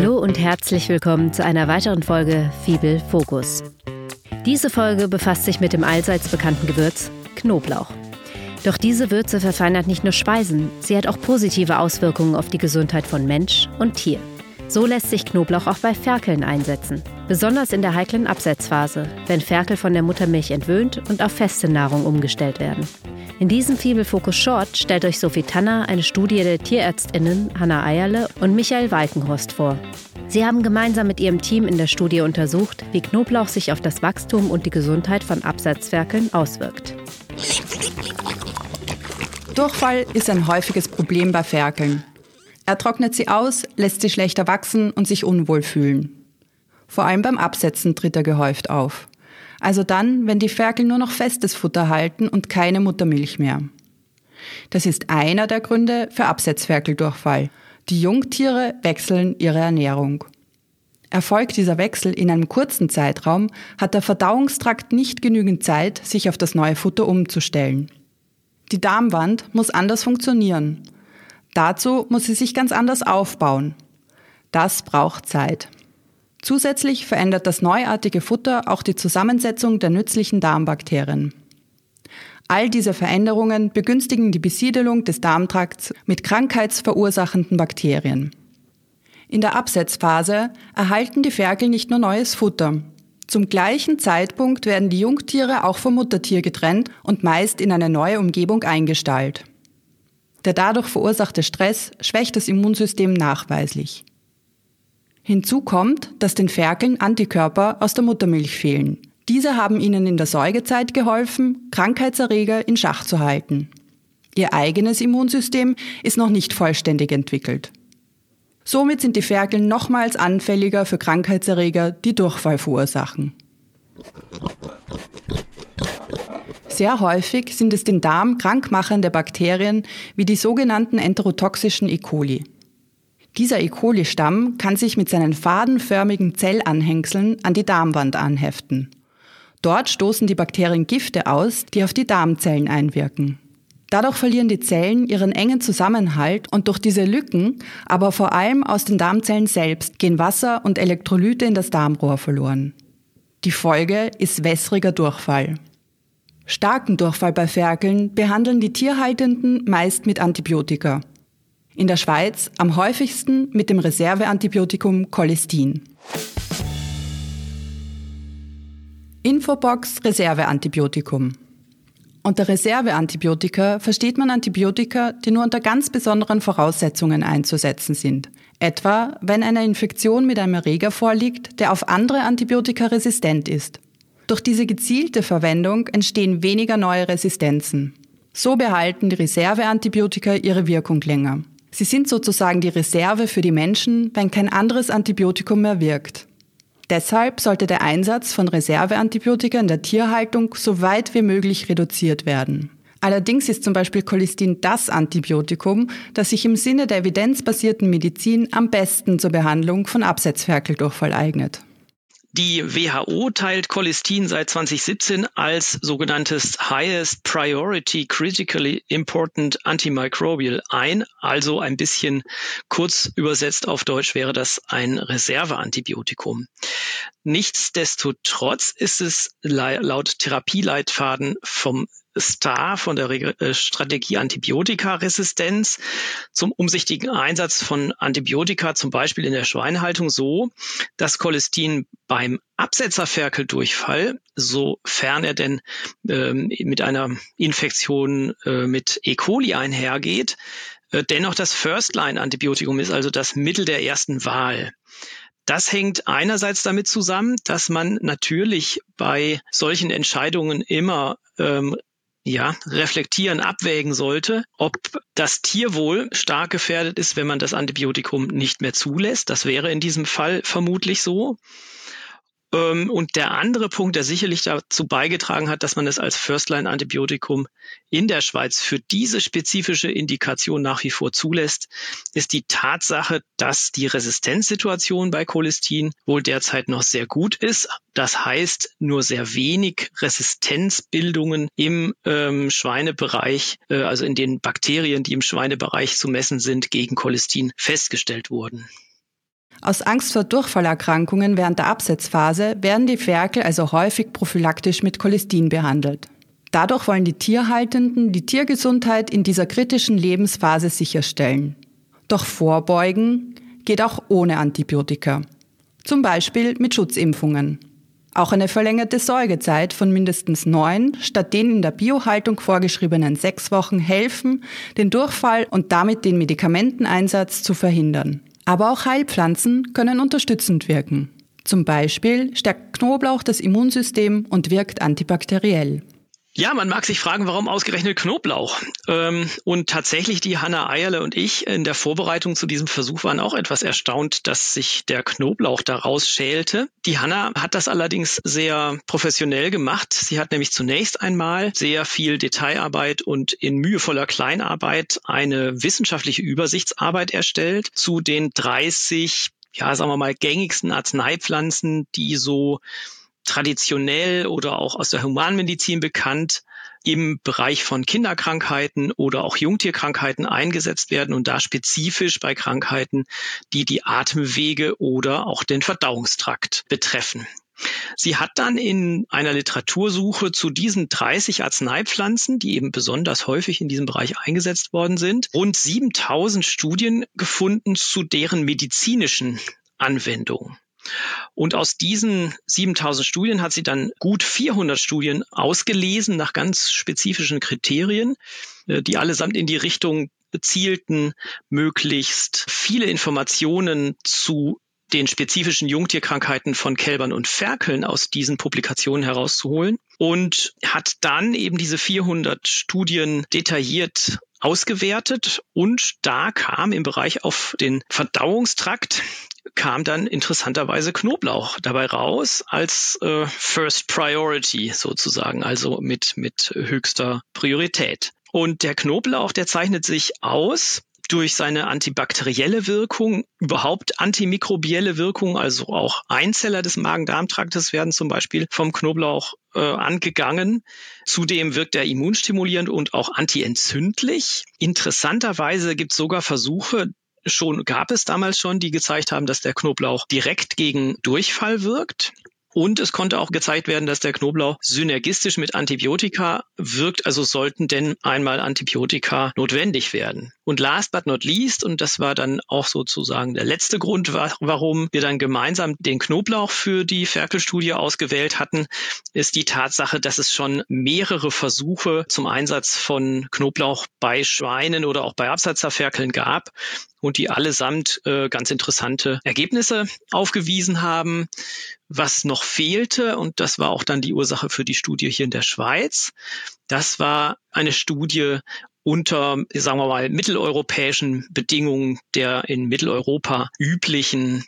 Hallo und herzlich willkommen zu einer weiteren Folge Fibel Fokus. Diese Folge befasst sich mit dem allseits bekannten Gewürz Knoblauch. Doch diese Würze verfeinert nicht nur Speisen, sie hat auch positive Auswirkungen auf die Gesundheit von Mensch und Tier. So lässt sich Knoblauch auch bei Ferkeln einsetzen. Besonders in der heiklen Absetzphase, wenn Ferkel von der Muttermilch entwöhnt und auf feste Nahrung umgestellt werden. In diesem Fibel Focus Short stellt euch Sophie Tanner eine Studie der TierärztInnen Hanna Eierle und Michael Walkenhorst vor. Sie haben gemeinsam mit ihrem Team in der Studie untersucht, wie Knoblauch sich auf das Wachstum und die Gesundheit von Absatzferkeln auswirkt. Durchfall ist ein häufiges Problem bei Ferkeln. Er trocknet sie aus, lässt sie schlechter wachsen und sich unwohl fühlen. Vor allem beim Absetzen tritt er gehäuft auf. Also dann, wenn die Ferkel nur noch festes Futter halten und keine Muttermilch mehr. Das ist einer der Gründe für Absetzferkeldurchfall. Die Jungtiere wechseln ihre Ernährung. Erfolgt dieser Wechsel in einem kurzen Zeitraum, hat der Verdauungstrakt nicht genügend Zeit, sich auf das neue Futter umzustellen. Die Darmwand muss anders funktionieren Dazu muss sie sich ganz anders aufbauen. Das braucht Zeit. Zusätzlich verändert das neuartige Futter auch die Zusammensetzung der nützlichen Darmbakterien. All diese Veränderungen begünstigen die Besiedelung des Darmtrakts mit krankheitsverursachenden Bakterien. In der Absetzphase erhalten die Ferkel nicht nur neues Futter. Zum gleichen Zeitpunkt werden die Jungtiere auch vom Muttertier getrennt und meist in eine neue Umgebung eingestallt. Der dadurch verursachte Stress schwächt das Immunsystem nachweislich. Hinzu kommt, dass den Ferkeln Antikörper aus der Muttermilch fehlen. Diese haben ihnen in der Säugezeit geholfen, Krankheitserreger in Schach zu halten. Ihr eigenes Immunsystem ist noch nicht vollständig entwickelt. Somit sind die Ferkel nochmals anfälliger für Krankheitserreger, die Durchfall verursachen. Sehr häufig sind es den Darm krankmachende Bakterien wie die sogenannten enterotoxischen E. coli. Dieser E. coli-Stamm kann sich mit seinen fadenförmigen Zellanhängseln an die Darmwand anheften. Dort stoßen die Bakterien Gifte aus, die auf die Darmzellen einwirken. Dadurch verlieren die Zellen ihren engen Zusammenhalt und durch diese Lücken, aber vor allem aus den Darmzellen selbst, gehen Wasser und Elektrolyte in das Darmrohr verloren. Die Folge ist wässriger Durchfall. Starken Durchfall bei Ferkeln behandeln die Tierhaltenden meist mit Antibiotika. In der Schweiz am häufigsten mit dem Reserveantibiotikum Cholestin. Infobox Reserveantibiotikum. Unter Reserveantibiotika versteht man Antibiotika, die nur unter ganz besonderen Voraussetzungen einzusetzen sind. Etwa, wenn eine Infektion mit einem Erreger vorliegt, der auf andere Antibiotika resistent ist durch diese gezielte Verwendung entstehen weniger neue Resistenzen. So behalten die Reserveantibiotika ihre Wirkung länger. Sie sind sozusagen die Reserve für die Menschen, wenn kein anderes Antibiotikum mehr wirkt. Deshalb sollte der Einsatz von Reserveantibiotika in der Tierhaltung so weit wie möglich reduziert werden. Allerdings ist zum Beispiel Cholestin das Antibiotikum, das sich im Sinne der evidenzbasierten Medizin am besten zur Behandlung von Absetzferkeldurchfall eignet. Die WHO teilt Cholestin seit 2017 als sogenanntes Highest Priority Critically Important Antimicrobial ein. Also ein bisschen kurz übersetzt auf Deutsch wäre das ein Reserveantibiotikum. Nichtsdestotrotz ist es laut Therapieleitfaden vom STAR von der äh, Strategie Antibiotikaresistenz zum umsichtigen Einsatz von Antibiotika, zum Beispiel in der Schweinehaltung, so, dass Cholestin beim Absetzerferkeldurchfall, sofern er denn ähm, mit einer Infektion äh, mit E. coli einhergeht, äh, dennoch das First-Line-Antibiotikum ist, also das Mittel der ersten Wahl. Das hängt einerseits damit zusammen, dass man natürlich bei solchen Entscheidungen immer ähm, ja, reflektieren, abwägen sollte, ob das Tierwohl stark gefährdet ist, wenn man das Antibiotikum nicht mehr zulässt. Das wäre in diesem Fall vermutlich so. Ähm, und der andere Punkt, der sicherlich dazu beigetragen hat, dass man es als First-Line-Antibiotikum in der Schweiz für diese spezifische Indikation nach wie vor zulässt, ist die Tatsache, dass die Resistenzsituation bei Cholestin wohl derzeit noch sehr gut ist. Das heißt, nur sehr wenig Resistenzbildungen im ähm, Schweinebereich, äh, also in den Bakterien, die im Schweinebereich zu messen sind, gegen Cholestin festgestellt wurden. Aus Angst vor Durchfallerkrankungen während der Absetzphase werden die Ferkel also häufig prophylaktisch mit Cholestin behandelt. Dadurch wollen die Tierhaltenden die Tiergesundheit in dieser kritischen Lebensphase sicherstellen. Doch vorbeugen geht auch ohne Antibiotika. Zum Beispiel mit Schutzimpfungen. Auch eine verlängerte Säugezeit von mindestens neun statt den in der Biohaltung vorgeschriebenen sechs Wochen helfen, den Durchfall und damit den Medikamenteneinsatz zu verhindern. Aber auch Heilpflanzen können unterstützend wirken. Zum Beispiel stärkt Knoblauch das Immunsystem und wirkt antibakteriell. Ja, man mag sich fragen, warum ausgerechnet Knoblauch? Ähm, und tatsächlich die Hanna Eierle und ich in der Vorbereitung zu diesem Versuch waren auch etwas erstaunt, dass sich der Knoblauch daraus schälte. Die Hanna hat das allerdings sehr professionell gemacht. Sie hat nämlich zunächst einmal sehr viel Detailarbeit und in mühevoller Kleinarbeit eine wissenschaftliche Übersichtsarbeit erstellt zu den 30 ja, sagen wir mal, gängigsten Arzneipflanzen, die so traditionell oder auch aus der Humanmedizin bekannt im Bereich von Kinderkrankheiten oder auch Jungtierkrankheiten eingesetzt werden und da spezifisch bei Krankheiten, die die Atemwege oder auch den Verdauungstrakt betreffen. Sie hat dann in einer Literatursuche zu diesen 30 Arzneipflanzen, die eben besonders häufig in diesem Bereich eingesetzt worden sind, rund 7000 Studien gefunden zu deren medizinischen Anwendungen. Und aus diesen 7000 Studien hat sie dann gut 400 Studien ausgelesen nach ganz spezifischen Kriterien, äh, die allesamt in die Richtung zielten, möglichst viele Informationen zu den spezifischen Jungtierkrankheiten von Kälbern und Ferkeln aus diesen Publikationen herauszuholen und hat dann eben diese 400 Studien detailliert ausgewertet und da kam im Bereich auf den Verdauungstrakt kam dann interessanterweise Knoblauch dabei raus als äh, First Priority sozusagen, also mit, mit höchster Priorität. Und der Knoblauch, der zeichnet sich aus durch seine antibakterielle Wirkung, überhaupt antimikrobielle Wirkung, also auch Einzeller des Magen-Darm-Traktes werden zum Beispiel vom Knoblauch äh, angegangen. Zudem wirkt er immunstimulierend und auch antientzündlich. Interessanterweise gibt es sogar Versuche, schon gab es damals schon, die gezeigt haben, dass der Knoblauch direkt gegen Durchfall wirkt. Und es konnte auch gezeigt werden, dass der Knoblauch synergistisch mit Antibiotika wirkt. Also sollten denn einmal Antibiotika notwendig werden. Und last but not least, und das war dann auch sozusagen der letzte Grund, warum wir dann gemeinsam den Knoblauch für die Ferkelstudie ausgewählt hatten, ist die Tatsache, dass es schon mehrere Versuche zum Einsatz von Knoblauch bei Schweinen oder auch bei Absatzerferkeln gab und die allesamt äh, ganz interessante Ergebnisse aufgewiesen haben. Was noch fehlte, und das war auch dann die Ursache für die Studie hier in der Schweiz, das war eine Studie unter, sagen wir mal, mitteleuropäischen Bedingungen der in Mitteleuropa üblichen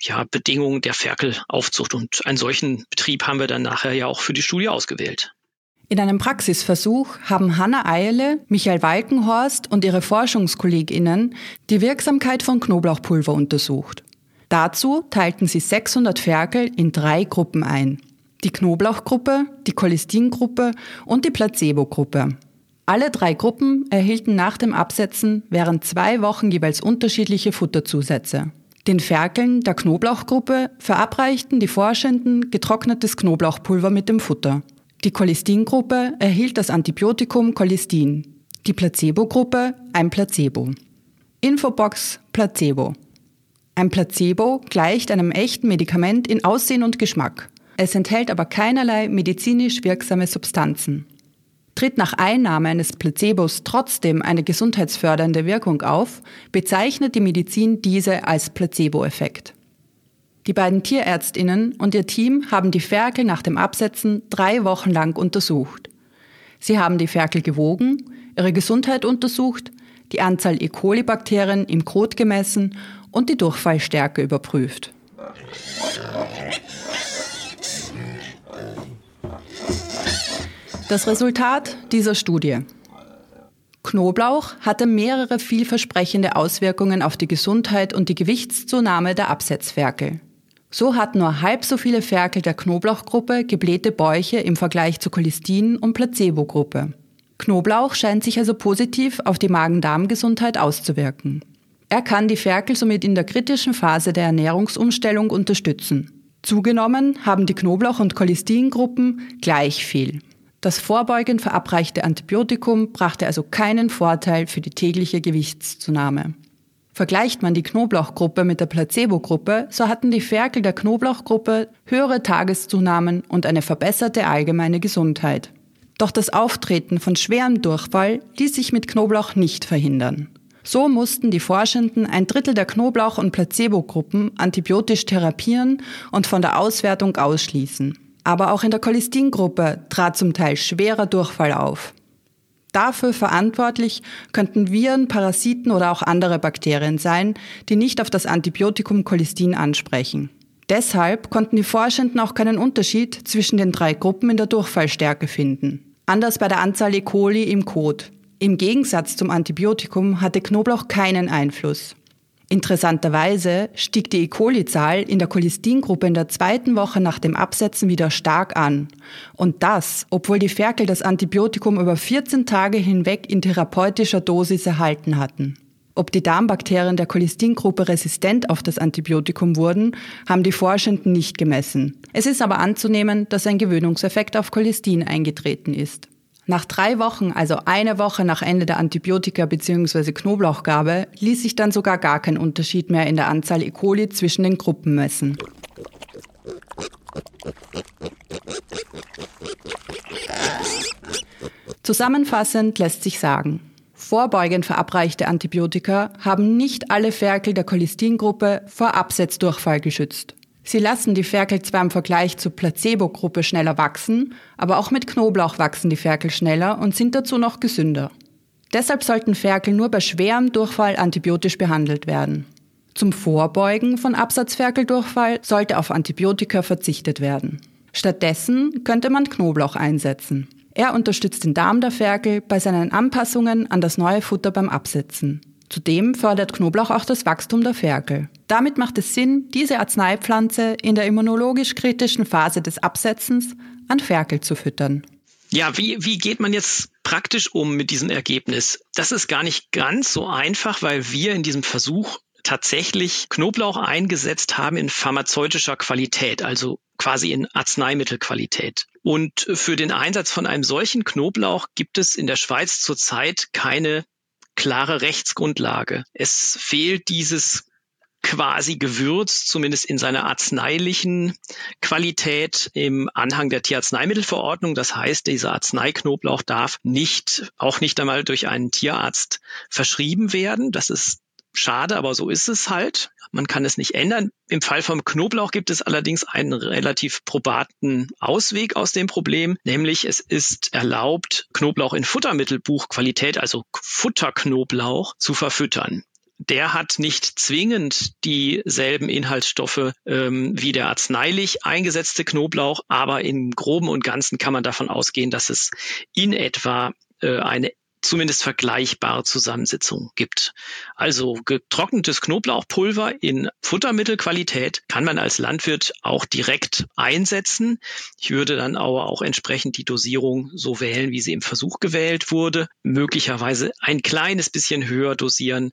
ja, Bedingungen der Ferkelaufzucht. Und einen solchen Betrieb haben wir dann nachher ja auch für die Studie ausgewählt. In einem Praxisversuch haben Hanna Eile, Michael Walkenhorst und ihre ForschungskollegInnen die Wirksamkeit von Knoblauchpulver untersucht. Dazu teilten sie 600 Ferkel in drei Gruppen ein. Die Knoblauchgruppe, die Cholestingruppe und die Placebo-Gruppe. Alle drei Gruppen erhielten nach dem Absetzen während zwei Wochen jeweils unterschiedliche Futterzusätze. Den Ferkeln der Knoblauchgruppe verabreichten die Forschenden getrocknetes Knoblauchpulver mit dem Futter. Die Cholestingruppe erhielt das Antibiotikum Cholestin. Die Placebo-Gruppe ein Placebo. Infobox Placebo. Ein Placebo gleicht einem echten Medikament in Aussehen und Geschmack. Es enthält aber keinerlei medizinisch wirksame Substanzen. Tritt nach Einnahme eines Placebos trotzdem eine gesundheitsfördernde Wirkung auf, bezeichnet die Medizin diese als Placebo-Effekt. Die beiden Tierärztinnen und ihr Team haben die Ferkel nach dem Absetzen drei Wochen lang untersucht. Sie haben die Ferkel gewogen, ihre Gesundheit untersucht, die Anzahl E. coli-Bakterien im Kot gemessen und die Durchfallstärke überprüft. Das Resultat dieser Studie. Knoblauch hatte mehrere vielversprechende Auswirkungen auf die Gesundheit und die Gewichtszunahme der Absetzferkel. So hatten nur halb so viele Ferkel der Knoblauchgruppe geblähte Bäuche im Vergleich zur Cholestin- und Placebo-Gruppe. Knoblauch scheint sich also positiv auf die Magen-Darm-Gesundheit auszuwirken. Er kann die Ferkel somit in der kritischen Phase der Ernährungsumstellung unterstützen. Zugenommen haben die Knoblauch- und Cholestingruppen gleich viel. Das vorbeugend verabreichte Antibiotikum brachte also keinen Vorteil für die tägliche Gewichtszunahme. Vergleicht man die Knoblauchgruppe mit der Placebo-Gruppe, so hatten die Ferkel der Knoblauchgruppe höhere Tageszunahmen und eine verbesserte allgemeine Gesundheit. Doch das Auftreten von schwerem Durchfall ließ sich mit Knoblauch nicht verhindern. So mussten die Forschenden ein Drittel der Knoblauch- und Placebo-Gruppen antibiotisch therapieren und von der Auswertung ausschließen. Aber auch in der Cholestingruppe trat zum Teil schwerer Durchfall auf. Dafür verantwortlich könnten Viren, Parasiten oder auch andere Bakterien sein, die nicht auf das Antibiotikum Cholestin ansprechen. Deshalb konnten die Forschenden auch keinen Unterschied zwischen den drei Gruppen in der Durchfallstärke finden. Anders bei der Anzahl E. coli im Kot. Im Gegensatz zum Antibiotikum hatte Knoblauch keinen Einfluss. Interessanterweise stieg die E. coli-Zahl in der Cholestingruppe in der zweiten Woche nach dem Absetzen wieder stark an. Und das, obwohl die Ferkel das Antibiotikum über 14 Tage hinweg in therapeutischer Dosis erhalten hatten. Ob die Darmbakterien der Cholestingruppe resistent auf das Antibiotikum wurden, haben die Forschenden nicht gemessen. Es ist aber anzunehmen, dass ein Gewöhnungseffekt auf Cholestin eingetreten ist. Nach drei Wochen, also eine Woche nach Ende der Antibiotika bzw. Knoblauchgabe, ließ sich dann sogar gar kein Unterschied mehr in der Anzahl E. coli zwischen den Gruppen messen. Zusammenfassend lässt sich sagen, vorbeugend verabreichte Antibiotika haben nicht alle Ferkel der Cholestingruppe vor Absetzdurchfall geschützt. Sie lassen die Ferkel zwar im Vergleich zur Placebo-Gruppe schneller wachsen, aber auch mit Knoblauch wachsen die Ferkel schneller und sind dazu noch gesünder. Deshalb sollten Ferkel nur bei schwerem Durchfall antibiotisch behandelt werden. Zum Vorbeugen von Absatzferkeldurchfall sollte auf Antibiotika verzichtet werden. Stattdessen könnte man Knoblauch einsetzen. Er unterstützt den Darm der Ferkel bei seinen Anpassungen an das neue Futter beim Absetzen. Zudem fördert Knoblauch auch das Wachstum der Ferkel. Damit macht es Sinn, diese Arzneipflanze in der immunologisch kritischen Phase des Absetzens an Ferkel zu füttern. Ja, wie, wie geht man jetzt praktisch um mit diesem Ergebnis? Das ist gar nicht ganz so einfach, weil wir in diesem Versuch tatsächlich Knoblauch eingesetzt haben in pharmazeutischer Qualität, also quasi in Arzneimittelqualität. Und für den Einsatz von einem solchen Knoblauch gibt es in der Schweiz zurzeit keine klare Rechtsgrundlage. Es fehlt dieses quasi Gewürz, zumindest in seiner arzneilichen Qualität im Anhang der Tierarzneimittelverordnung. Das heißt, dieser Arzneiknoblauch darf nicht, auch nicht einmal durch einen Tierarzt verschrieben werden. Das ist schade, aber so ist es halt. Man kann es nicht ändern. Im Fall vom Knoblauch gibt es allerdings einen relativ probaten Ausweg aus dem Problem, nämlich es ist erlaubt, Knoblauch in Futtermittelbuchqualität, also Futterknoblauch, zu verfüttern der hat nicht zwingend dieselben Inhaltsstoffe ähm, wie der arzneilich eingesetzte Knoblauch, aber im groben und ganzen kann man davon ausgehen, dass es in etwa äh, eine zumindest vergleichbare Zusammensetzung gibt. Also getrocknetes Knoblauchpulver in Futtermittelqualität kann man als Landwirt auch direkt einsetzen. Ich würde dann aber auch entsprechend die Dosierung so wählen, wie sie im Versuch gewählt wurde. Möglicherweise ein kleines bisschen höher dosieren,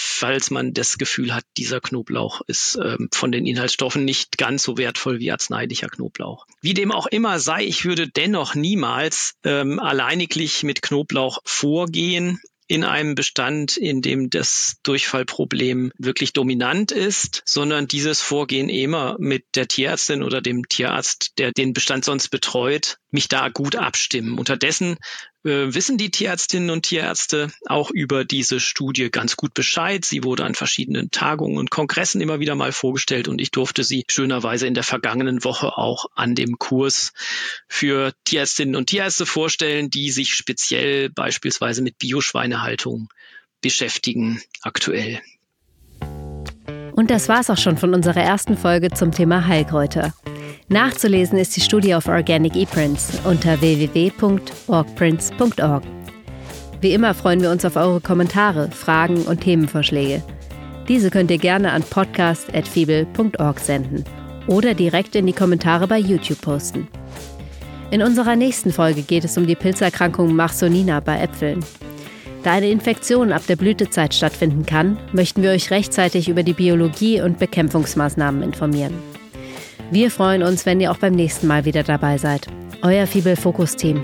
falls man das Gefühl hat, dieser Knoblauch ist ähm, von den Inhaltsstoffen nicht ganz so wertvoll wie arzneilicher Knoblauch. Wie dem auch immer sei, ich würde dennoch niemals ähm, alleiniglich mit Knoblauch vorgehen in einem Bestand, in dem das Durchfallproblem wirklich dominant ist, sondern dieses Vorgehen immer mit der Tierärztin oder dem Tierarzt, der den Bestand sonst betreut, mich da gut abstimmen. Unterdessen äh, wissen die Tierärztinnen und Tierärzte auch über diese Studie ganz gut Bescheid. Sie wurde an verschiedenen Tagungen und Kongressen immer wieder mal vorgestellt und ich durfte sie schönerweise in der vergangenen Woche auch an dem Kurs für Tierärztinnen und Tierärzte vorstellen, die sich speziell beispielsweise mit Bioschweinehaltung beschäftigen aktuell. Und das war's auch schon von unserer ersten Folge zum Thema Heilkräuter. Nachzulesen ist die Studie auf Organic ePrints unter www.orgprints.org. Wie immer freuen wir uns auf eure Kommentare, Fragen und Themenvorschläge. Diese könnt ihr gerne an podcast.fibel.org senden oder direkt in die Kommentare bei YouTube posten. In unserer nächsten Folge geht es um die Pilzerkrankung Marsonina bei Äpfeln. Da eine Infektion ab der Blütezeit stattfinden kann, möchten wir euch rechtzeitig über die Biologie und Bekämpfungsmaßnahmen informieren. Wir freuen uns, wenn ihr auch beim nächsten Mal wieder dabei seid. Euer Fibel Fokus Team.